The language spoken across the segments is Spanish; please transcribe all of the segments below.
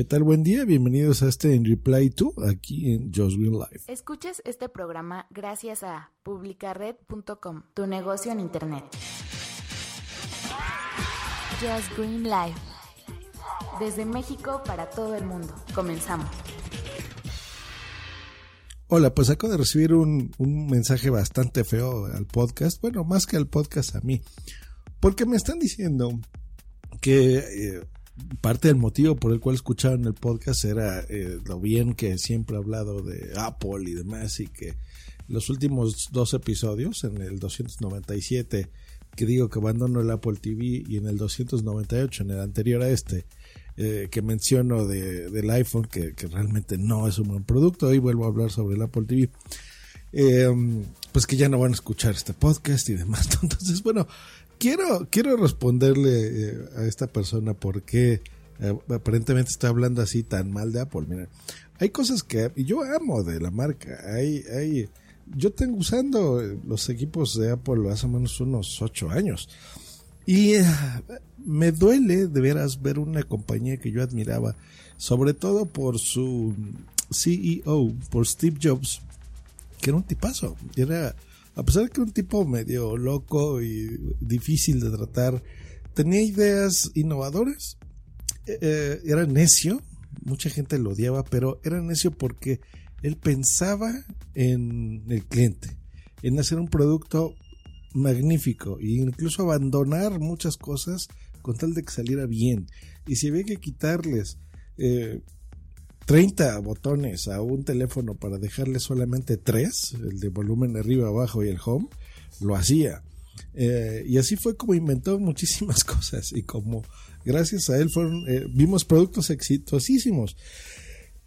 ¿Qué tal? Buen día, bienvenidos a este En Reply To, aquí en Just Green Live. Escuches este programa gracias a publicared.com, tu negocio en internet. Just Green Live. Desde México para todo el mundo. Comenzamos. Hola, pues acabo de recibir un, un mensaje bastante feo al podcast, bueno, más que al podcast a mí, porque me están diciendo que... Eh, parte del motivo por el cual escucharon el podcast era eh, lo bien que siempre he hablado de Apple y demás y que los últimos dos episodios, en el 297 que digo que abandono el Apple TV y en el 298, en el anterior a este, eh, que menciono de, del iPhone, que, que, realmente no es un buen producto, hoy vuelvo a hablar sobre el Apple TV. Eh, pues que ya no van a escuchar este podcast y demás. Entonces, bueno, quiero, quiero responderle eh, a esta persona por qué eh, aparentemente está hablando así tan mal de Apple. Mira, hay cosas que yo amo de la marca. Hay, hay, yo tengo usando los equipos de Apple hace menos unos ocho años. Y eh, me duele de veras ver una compañía que yo admiraba, sobre todo por su CEO, por Steve Jobs, que era un tipazo. Era, a pesar de que un tipo medio loco y difícil de tratar, tenía ideas innovadoras, eh, era necio, mucha gente lo odiaba, pero era necio porque él pensaba en el cliente, en hacer un producto magnífico e incluso abandonar muchas cosas con tal de que saliera bien. Y si había que quitarles eh, 30 botones a un teléfono para dejarle solamente 3, el de volumen arriba, abajo y el home, lo hacía. Eh, y así fue como inventó muchísimas cosas y como gracias a él fueron, eh, vimos productos exitosísimos.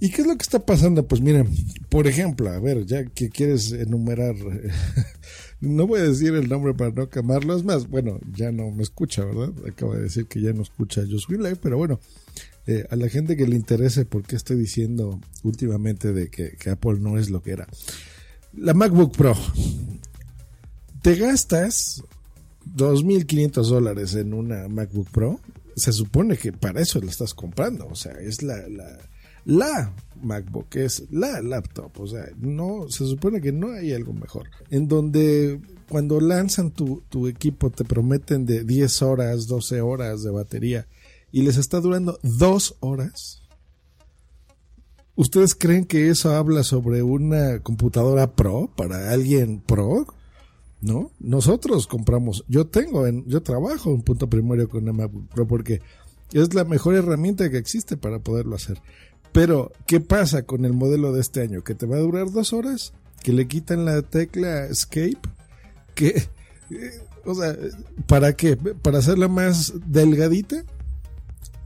¿Y qué es lo que está pasando? Pues miren, por ejemplo, a ver, ya que quieres enumerar, no voy a decir el nombre para no quemarlo, es más, bueno, ya no me escucha, ¿verdad? Acaba de decir que ya no escucha Just Live, pero bueno, eh, a la gente que le interese por qué estoy diciendo últimamente de que, Apple no es lo que era. La MacBook Pro. Te gastas 2.500 dólares en una MacBook Pro. Se supone que para eso la estás comprando. O sea, es la, la, la MacBook, es la laptop. O sea, no, se supone que no hay algo mejor. En donde cuando lanzan tu, tu equipo te prometen de 10 horas, 12 horas de batería y les está durando dos horas. ¿Ustedes creen que eso habla sobre una computadora pro para alguien pro? ¿No? Nosotros compramos, yo tengo, en, yo trabajo en punto primario con una MacBook Pro porque es la mejor herramienta que existe para poderlo hacer. Pero, ¿qué pasa con el modelo de este año? Que te va a durar dos horas, que le quitan la tecla Escape, que, eh, o sea, ¿para qué? ¿Para hacerla más delgadita?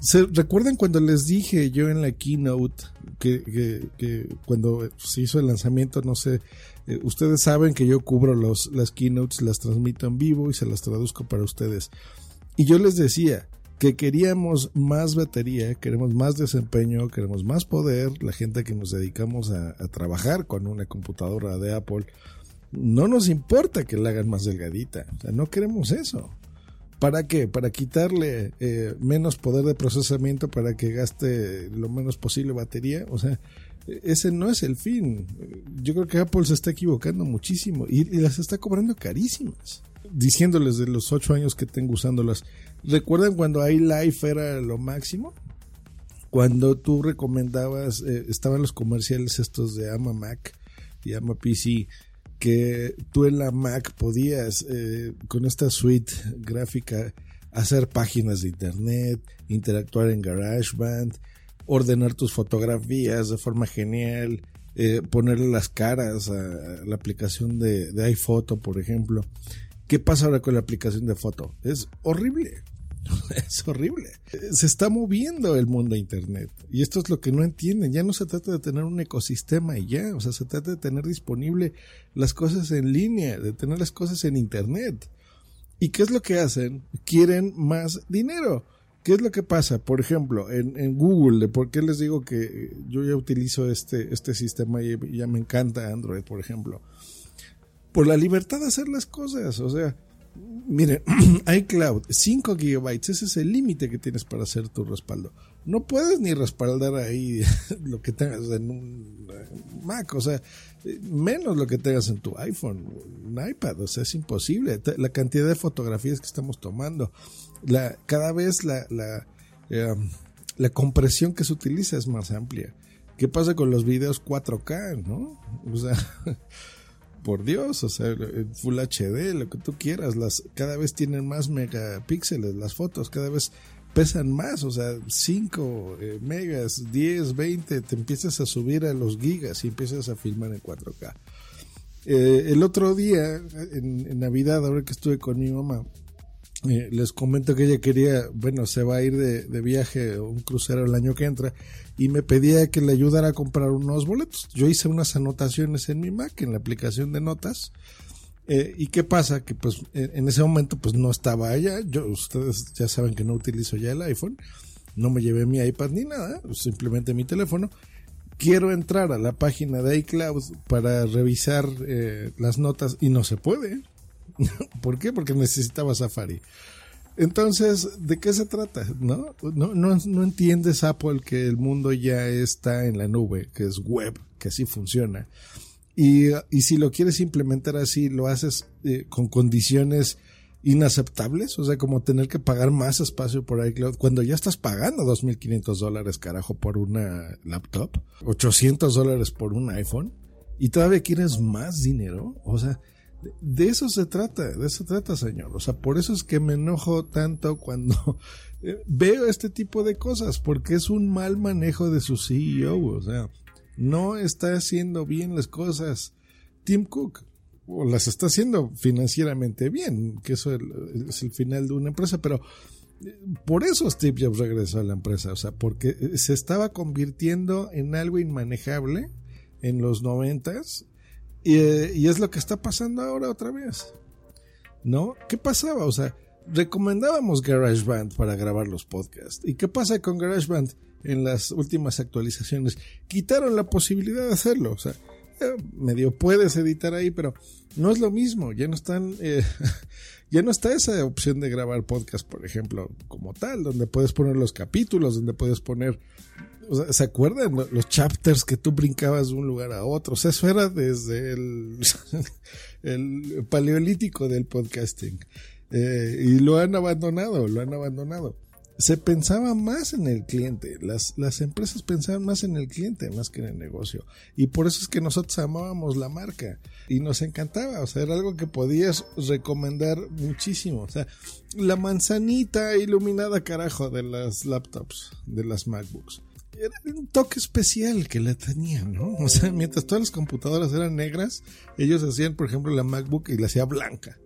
¿Se recuerdan cuando les dije yo en la keynote que, que, que cuando se hizo el lanzamiento, no sé, eh, ustedes saben que yo cubro los, las keynotes, las transmito en vivo y se las traduzco para ustedes. Y yo les decía que queríamos más batería, queremos más desempeño, queremos más poder, la gente que nos dedicamos a, a trabajar con una computadora de Apple, no nos importa que la hagan más delgadita, o sea, no queremos eso. ¿Para qué? Para quitarle eh, menos poder de procesamiento para que gaste lo menos posible batería. O sea, ese no es el fin. Yo creo que Apple se está equivocando muchísimo y, y las está cobrando carísimas. Diciéndoles de los ocho años que tengo usándolas. ¿Recuerdan cuando iLife era lo máximo? Cuando tú recomendabas, eh, estaban los comerciales estos de Ama Mac y Ama PC que tú en la Mac podías eh, con esta suite gráfica hacer páginas de internet, interactuar en GarageBand, ordenar tus fotografías de forma genial, eh, ponerle las caras a, la aplicación de, de iPhoto, por ejemplo. ¿Qué pasa ahora con la aplicación de foto? Es horrible. Es horrible. Se está moviendo el mundo Internet. Y esto es lo que no entienden. Ya no se trata de tener un ecosistema y ya. O sea, se trata de tener disponible las cosas en línea, de tener las cosas en Internet. ¿Y qué es lo que hacen? Quieren más dinero. ¿Qué es lo que pasa? Por ejemplo, en, Google, ¿por qué les digo que yo ya utilizo este, este sistema y ya me encanta Android, por ejemplo? Por la libertad de hacer las cosas. O sea, Miren, iCloud, 5 gigabytes, ese es el límite que tienes para hacer tu respaldo. No puedes ni respaldar ahí lo que tengas en un Mac, o sea, menos lo que tengas en tu iPhone, un iPad, o sea, es imposible. La cantidad de fotografías que estamos tomando, la, cada vez la, la, em, la compresión que se utiliza es más amplia. ¿Qué pasa con los videos 4K, no? O sea, por Dios, o sea, Full HD, lo que tú quieras, las cada vez tienen más megapíxeles las fotos, cada vez pesan más, o sea, 5 eh, megas, 10, 20, te empiezas a subir a los gigas y empiezas a filmar en 4K. Eh, el otro día, en, Navidad, ahora que estuve con mi mamá, eh, les comento que ella quería, bueno, se va a ir de, de viaje, un crucero el año que entra, y me pedía que le ayudara a comprar unos boletos. Yo hice unas anotaciones en mi Mac, en la aplicación de notas. Eh, ¿Y qué pasa? Que pues en ese momento pues no estaba allá. Yo, ustedes ya saben que no utilizo ya el iPhone. No me llevé mi iPad ni nada, simplemente mi teléfono. Quiero entrar a la página de iCloud para revisar eh, las notas y no se puede. ¿Por qué? Porque necesitaba Safari. Entonces, ¿de qué se trata? ¿No? No, no, entiendes, Apple, que el mundo ya está en la nube, que es web, que así funciona. Y, y si lo quieres implementar así, lo haces eh, con condiciones inaceptables, o sea, como tener que pagar más espacio por iCloud, cuando ya estás pagando 2.500 dólares, carajo, por una laptop, 800 dólares por un iPhone, y todavía quieres más dinero, o sea, de eso se trata, de eso se trata, señor. O sea, por eso es que me enojo tanto cuando veo este tipo de cosas, porque es un mal manejo de su CEO. O sea, no está haciendo bien las cosas Tim Cook, o las está haciendo financieramente bien, que eso es el final de una empresa, pero eh, por eso Steve Jobs regresó a la empresa, o sea, porque se estaba convirtiendo en algo inmanejable en los noventas y, es lo que está pasando ahora otra vez. ¿No? ¿Qué pasaba? O sea, recomendábamos GarageBand para grabar los podcasts. ¿Y qué pasa con GarageBand en las últimas actualizaciones? Quitaron la posibilidad de hacerlo. O sea, eh, medio puedes editar ahí, pero no es lo mismo. Ya no están, eh, ya no está esa opción de grabar podcast, por ejemplo, como tal, donde puedes poner los capítulos, donde puedes poner ¿Se acuerdan los chapters que tú brincabas de un lugar a otro? O sea, eso era desde el, paleolítico del podcasting. Eh, y lo han abandonado, lo han abandonado. Se pensaba más en el cliente, las, las empresas pensaban más en el cliente más que en el negocio. Y por eso es que nosotros amábamos la marca y nos encantaba, o sea, era algo que podías recomendar muchísimo. O sea, la manzanita iluminada carajo de las laptops, de las MacBooks era un toque especial que la tenían, ¿no? O sea, mientras todas las computadoras eran negras, ellos hacían, por ejemplo, la MacBook y la hacía blanca.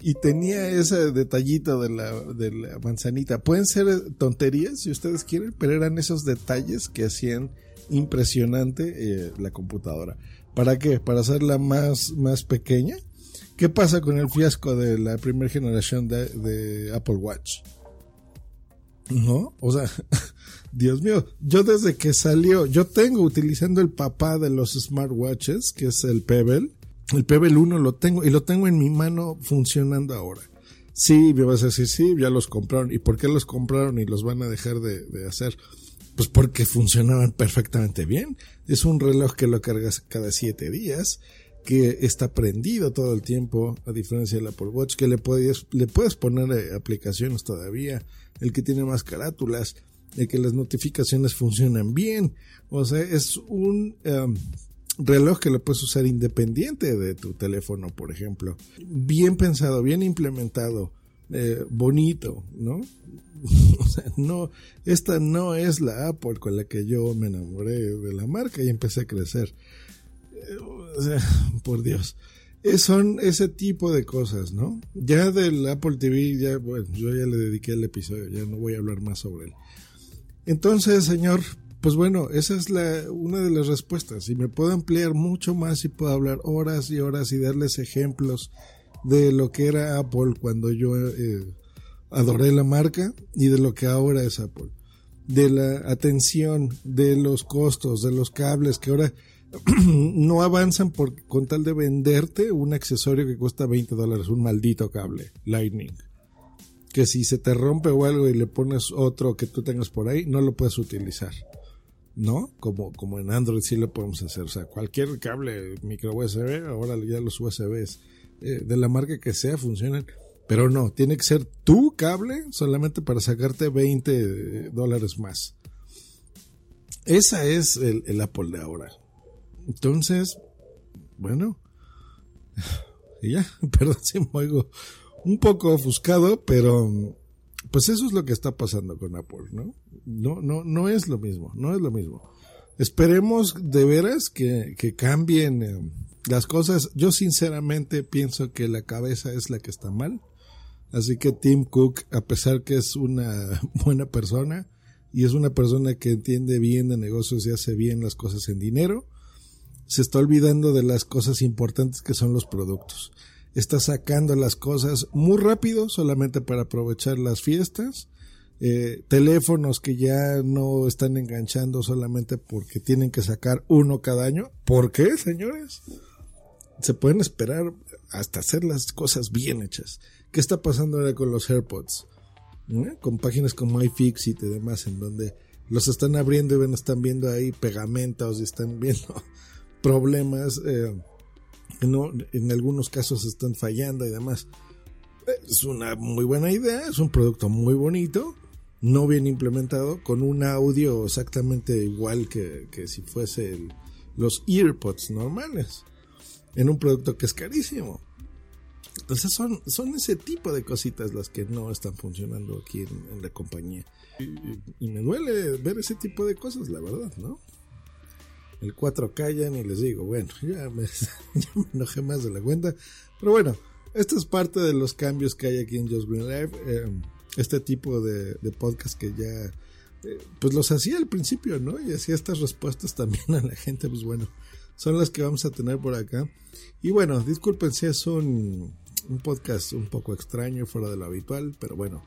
Y tenía ese detallito de la, de la manzanita. Pueden ser tonterías si ustedes quieren, pero eran esos detalles que hacían impresionante eh, la computadora. ¿Para qué? Para hacerla más, más pequeña. ¿Qué pasa con el fiasco de la primera generación de, de Apple Watch? ¿No? O sea, Dios mío, yo desde que salió, yo tengo utilizando el papá de los smartwatches, que es el Pebble. El Pebble 1 lo tengo y lo tengo en mi mano funcionando ahora. Sí, me vas a decir, sí, ya los compraron. ¿Y por qué los compraron y los van a dejar de, de hacer? Pues porque funcionaban perfectamente bien. Es un reloj que lo cargas cada siete días, que está prendido todo el tiempo, a diferencia del Apple Watch, que le puedes, le puedes poner eh, aplicaciones todavía, el que tiene más carátulas de que las notificaciones funcionan bien. O sea, es un em, reloj que lo puedes usar independiente de tu teléfono, por ejemplo. Bien pensado, bien implementado, eh, bonito, ¿no? o sea, no, esta no es la Apple con la que yo me enamoré de la marca y empecé a crecer. Por Dios. son ese tipo de cosas, ¿no? Ya del Apple TV, ya, yo ya le dediqué el episodio, ya no voy a hablar más sobre él. Entonces, señor, pues bueno, esa es la, una de las respuestas. Y me puedo ampliar mucho más y puedo hablar horas y horas y darles ejemplos de lo que era Apple cuando yo eh, adoré la marca y de lo que ahora es Apple. De la atención, de los costos, de los cables que ahora no avanzan por, con tal de venderte un accesorio que cuesta 20 dólares, un maldito cable Lightning. Que si se te rompe o algo y le pones otro que tú tengas por ahí, no lo puedes utilizar. ¿No? Como, en Android sí lo podemos hacer. O sea, cualquier cable micro USB, ahora ya los USBs eh, de la marca que sea funcionan. Pero no, tiene que ser tu cable solamente para sacarte 20 dólares más. Esa es el Apple de ahora. Entonces, bueno, y ya, perdón si me oigo un poco ofuscado, pero pues eso es lo que está pasando con Apple, ¿no? No, no, no es lo mismo, no es lo mismo. Esperemos de veras que, que cambien eh, las cosas. Yo sinceramente pienso que la cabeza es la que está mal. Así que Tim Cook, a pesar que es una buena persona y es una persona que entiende bien de negocios y hace bien las cosas en dinero, se está olvidando de las cosas importantes que son los productos. Está sacando las cosas muy rápido solamente para aprovechar las fiestas. Eh, teléfonos que ya no están enganchando solamente porque tienen que sacar uno cada año. ¿Por qué, señores? Se pueden esperar hasta hacer las cosas bien hechas. ¿Qué está pasando ahora con los AirPods? Con páginas como iFixit y demás, en donde los están abriendo y están viendo ahí pegamentos y están viendo problemas, eh, no, en algunos casos están fallando y demás. Es una muy buena idea, es un producto muy bonito, no bien implementado, con un audio exactamente igual que, si fuese los EarPods normales, en un producto que es carísimo. Entonces son, son ese tipo de cositas las que no están funcionando aquí en, la compañía. y, me duele ver ese tipo de cosas, la verdad, ¿no? El 4 callan y les digo, bueno, ya me, enojé más de la cuenta. Pero bueno, esto es parte de los cambios que hay aquí en Just Green Live. Eh, este tipo de, podcast que ya, eh, pues los hacía al principio, ¿no? Y hacía estas respuestas también a la gente, pues bueno, son las que vamos a tener por acá. Y bueno, disculpen si es un, un podcast un poco extraño, fuera de lo habitual, pero bueno.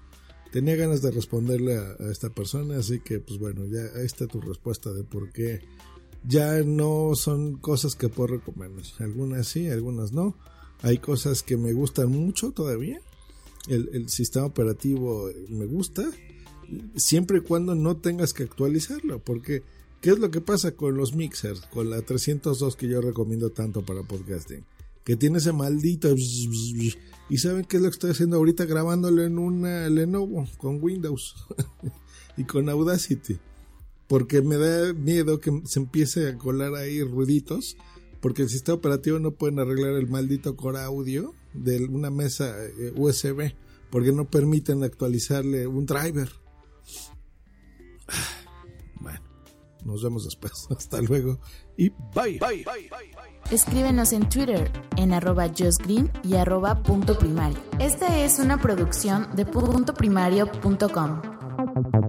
Tenía ganas de responderle a, a esta persona, así que pues bueno, ya ahí está tu respuesta de por qué ya no son cosas que puedo recomendar. Algunas sí, algunas no. Hay cosas que me gustan mucho todavía. El, sistema operativo me gusta. Siempre y cuando no tengas que actualizarlo. Porque, ¿qué es lo que pasa con los mixers? Con la 302 que yo recomiendo tanto para podcasting. Que tiene ese maldito... Y saben qué es lo que estoy haciendo ahorita grabándolo en una Lenovo con Windows y con Audacity porque me da miedo que se empiece a colar ahí ruiditos, porque el sistema operativo no pueden arreglar el maldito core audio de una mesa eh, USB, porque no permiten actualizarle un driver. Bueno, nos vemos después. Hasta luego y bye. bye. Escríbenos en Twitter en arroba justgreen y arroba punto primario. Esta es una producción de puntoprimario.com.